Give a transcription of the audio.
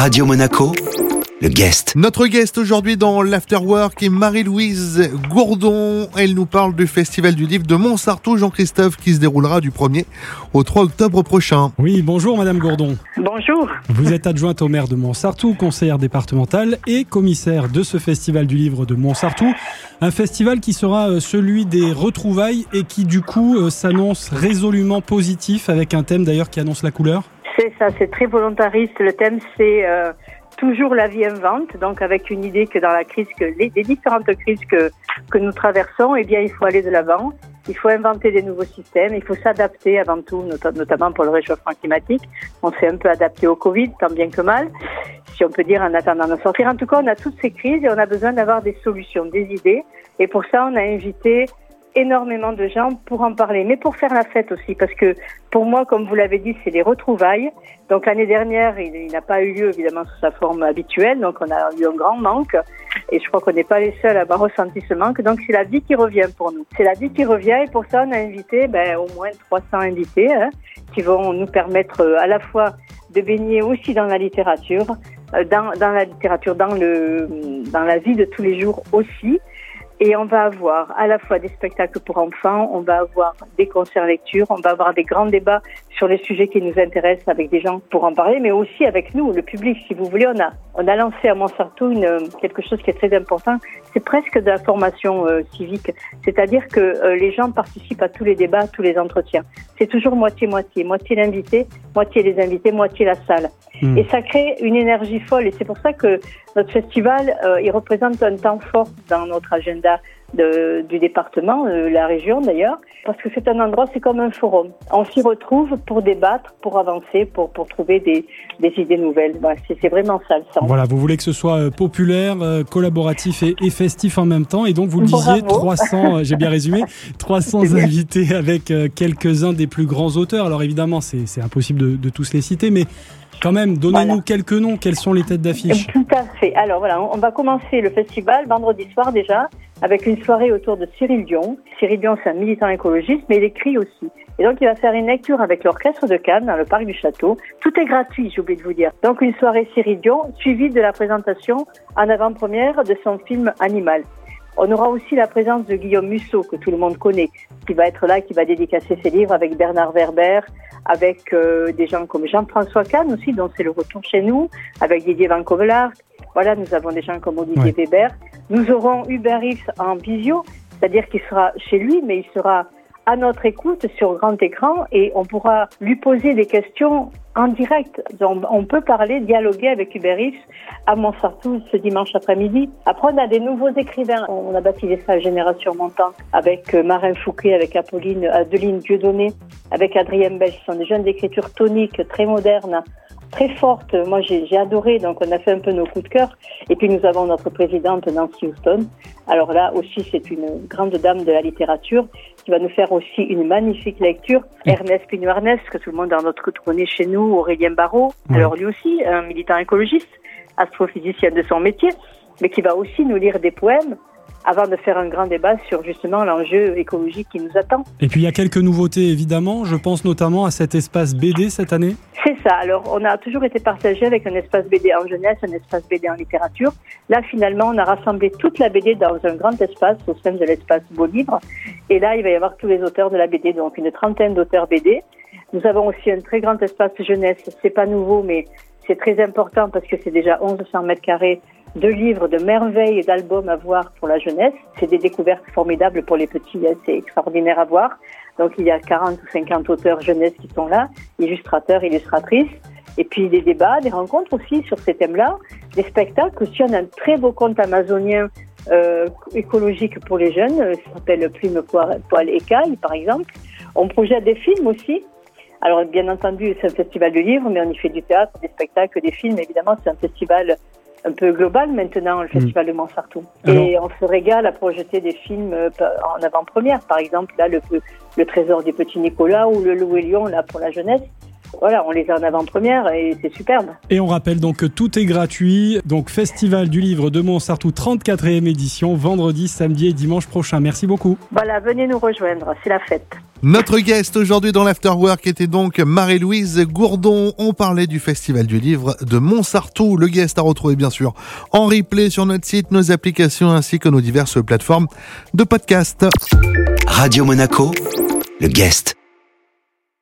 Radio Monaco, le guest. Notre guest aujourd'hui dans l'Afterwork est Marie-Louise Gourdon. Elle nous parle du Festival du Livre de Montsartou, Jean-Christophe, qui se déroulera du 1er au 3 octobre prochain. Oui, bonjour Madame Gourdon. Bonjour. Vous êtes adjointe au maire de Montsartou, conseillère départementale et commissaire de ce Festival du Livre de Montsartou. Un festival qui sera euh, celui des retrouvailles et qui du coup euh, s'annonce résolument positif avec un thème d'ailleurs qui annonce la couleur. C'est ça, c'est très volontariste. Le thème, c'est euh, toujours la vie invente, donc avec une idée que dans la crise, que les, les différentes crises que, que nous traversons, eh bien, il faut aller de l'avant. Il faut inventer des nouveaux systèmes, il faut s'adapter avant tout, not- notamment pour le réchauffement climatique. On s'est un peu adapté au Covid, tant bien que mal, si on peut dire en attendant de sortir. En tout cas, on a toutes ces crises et on a besoin d'avoir des solutions, des idées. Et pour ça, on a invité énormément de gens pour en parler, mais pour faire la fête aussi, parce que pour moi, comme vous l'avez dit, c'est les retrouvailles. Donc l'année dernière, il, n'a pas eu lieu évidemment sous sa forme habituelle, donc on a eu un grand manque, et je crois qu'on n'est pas les seuls à avoir ressenti ce manque. Donc c'est la vie qui revient pour nous. C'est la vie qui revient, et pour ça, on a invité ben, au moins 300 invités hein, qui vont nous permettre euh, à la fois de baigner aussi dans la littérature, euh, dans, dans la littérature, dans le dans la vie de tous les jours aussi. Et on va avoir à la fois des spectacles pour enfants, on va avoir des concerts lecture, on va avoir des grands débats sur les sujets qui nous intéressent avec des gens pour en parler, mais aussi avec nous, le public. Si vous voulez, on a on a lancé à Montsartou une, quelque chose qui est très important. C'est presque de la formation euh, civique, c'est-à-dire que euh, les gens participent à tous les débats, à tous les entretiens. C'est toujours moitié moitié, moitié l'invité, moitié les invités, moitié la salle. Hmm. Et ça crée une énergie folle. Et c'est pour ça que notre festival, euh, il représente un temps fort dans notre agenda de- du département, euh, la région d'ailleurs, parce que c'est un endroit, c'est comme un forum. On s'y retrouve pour débattre, pour avancer, pour, pour trouver des, des idées nouvelles. Voilà, c'est vraiment ça le sens. Voilà, vous voulez que ce soit euh, populaire, euh, collaboratif et, et festif en même temps. Et donc, vous le disiez, Bravo. 300, euh, j'ai bien résumé, 300 C'est bien. invités avec quelques-uns des plus grands auteurs. Alors évidemment, c'est c'est impossible de, de tous les citer, mais quand même, donnez-nous Voilà. quelques noms. Quelles sont les têtes d'affiche? Tout à fait. Alors voilà, on on va commencer le festival vendredi soir déjà avec une soirée autour de Cyril Dion. Cyril Dion, c'est un militant écologiste, mais il écrit aussi. Et donc il va faire une lecture avec l'orchestre de Cannes dans le parc du château. Tout est gratuit, j'ai oublié de vous dire. Donc une soirée Cyril Dion suivie de la présentation en avant-première de son film Animal. On aura aussi la présence de Guillaume Musso, que tout le monde connaît, qui va être là, qui va dédicacer ses livres avec Bernard Werber, avec euh, des gens comme Jean-François Kahn aussi, dont c'est le retour chez nous, avec Didier Van Kovelaar. Voilà, nous avons des gens comme Olivier Ouais. Weber. Nous aurons Hubert X en visio, c'est-à-dire qu'il sera chez lui, mais il sera à notre écoute sur grand écran et on pourra lui poser des questions en direct. On peut parler, dialoguer avec Hubert X à Montsartou ce dimanche après-midi. Après, on a des nouveaux écrivains. On a baptisé ça Génération Montante avec euh, Marin Fouquet, avec Apolline, Adeline Dieudonné, avec Adrien Belge. Ce sont des jeunes d'écriture tonique, très modernes, très fortes. Moi, j'ai adoré. Donc, on a fait un peu nos coups de cœur. Et puis, nous avons notre présidente Nancy Houston. Alors là aussi, c'est une grande dame de la littérature qui va nous faire aussi une magnifique lecture. Ernest Pignou-Ernest, que tout le monde dans notre connaît chez nous, Aurélien Barraud. Alors lui aussi, un militant écologiste, astrophysicien de son métier, mais qui va aussi nous lire des poèmes avant de faire un grand débat sur justement l'enjeu écologique qui nous attend. Et puis, il y a quelques nouveautés, évidemment. Je pense notamment à cet espace BD cette année. C'est ça. Alors, on a toujours été partagé avec un espace BD en jeunesse, un espace BD en littérature. Là, finalement, on a rassemblé toute la BD dans un grand espace au sein de l'espace Beau Livre. Et là, il va y avoir tous les auteurs de la BD, donc une trentaine d'auteurs BD. Nous avons aussi un très grand espace jeunesse. C'est pas nouveau, mais c'est très important parce que c'est déjà 1100 mètres carrés de livres, de merveilles et d'albums à voir pour la jeunesse. C'est des découvertes formidables pour les petits, hein, c'est extraordinaire à voir. Donc il y a 40 ou 50 auteurs jeunesse qui sont là, illustrateurs, illustratrices, et puis des débats, des rencontres aussi sur ces thèmes-là, des spectacles. Aussi, on a un très beau conte amazonien euh, écologique pour les jeunes, euh, ça s'appelle Plume, Poil Poil, Écaille, par exemple. On projette des films aussi. Alors, bien entendu, c'est un festival de livres, mais on y fait du théâtre, des spectacles, des films. Évidemment, c'est un festival un peu global maintenant, le festival de Montsartou. Et on se régale à projeter des films euh, en avant-première. Par exemple, là, le, le Trésor du Petit Nicolas ou Le Loup et Lion, là, pour la jeunesse. Voilà, on les a en avant-première et c'est superbe. Et on rappelle donc que tout est gratuit. Donc, Festival du Livre de Montsartou, 34e édition, vendredi, samedi et dimanche prochain. Merci beaucoup. Voilà, venez nous rejoindre, c'est la fête. Notre guest aujourd'hui dans l'Afterwork était donc Marie-Louise Gourdon. On parlait du Festival du Livre de Montsartou. Le guest a retrouvé bien sûr en replay sur notre site, nos applications ainsi que nos diverses plateformes de podcast. Radio Monaco, le guest.